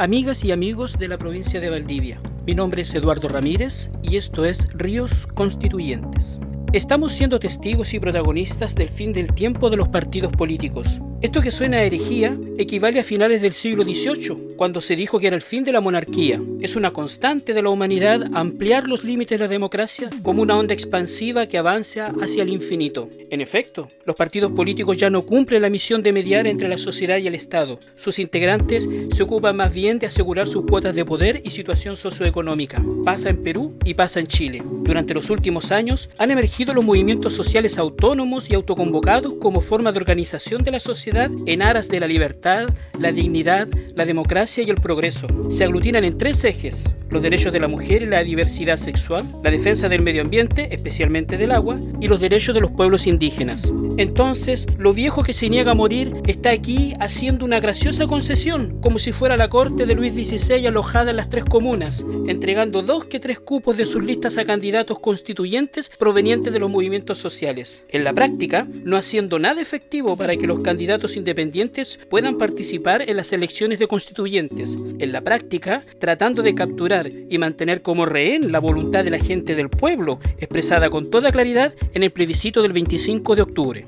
amigas y amigos de la provincia de Valdivia. Mi nombre es Eduardo Ramírez y esto es Ríos Constituyentes. Estamos siendo testigos y protagonistas del fin del tiempo de los partidos políticos. Esto que suena a herejía equivale a finales del siglo XVIII, cuando se dijo que era el fin de la monarquía. Es una constante de la humanidad ampliar los límites de la democracia como una onda expansiva que avanza hacia el infinito. En efecto, los partidos políticos ya no cumplen la misión de mediar entre la sociedad y el Estado. Sus integrantes se ocupan más bien de asegurar sus cuotas de poder y situación socioeconómica. Pasa en Perú y pasa en Chile. Durante los últimos años han emergido los movimientos sociales autónomos y autoconvocados como forma de organización de la sociedad en aras de la libertad, la dignidad, la democracia y el progreso. Se aglutinan en tres ejes, los derechos de la mujer y la diversidad sexual, la defensa del medio ambiente, especialmente del agua, y los derechos de los pueblos indígenas. Entonces, lo viejo que se niega a morir está aquí haciendo una graciosa concesión, como si fuera la corte de Luis XVI alojada en las tres comunas, entregando dos que tres cupos de sus listas a candidatos constituyentes provenientes de los movimientos sociales. En la práctica, no haciendo nada efectivo para que los candidatos independientes puedan participar en las elecciones de constituyentes, en la práctica tratando de capturar y mantener como rehén la voluntad de la gente del pueblo, expresada con toda claridad en el plebiscito del 25 de octubre.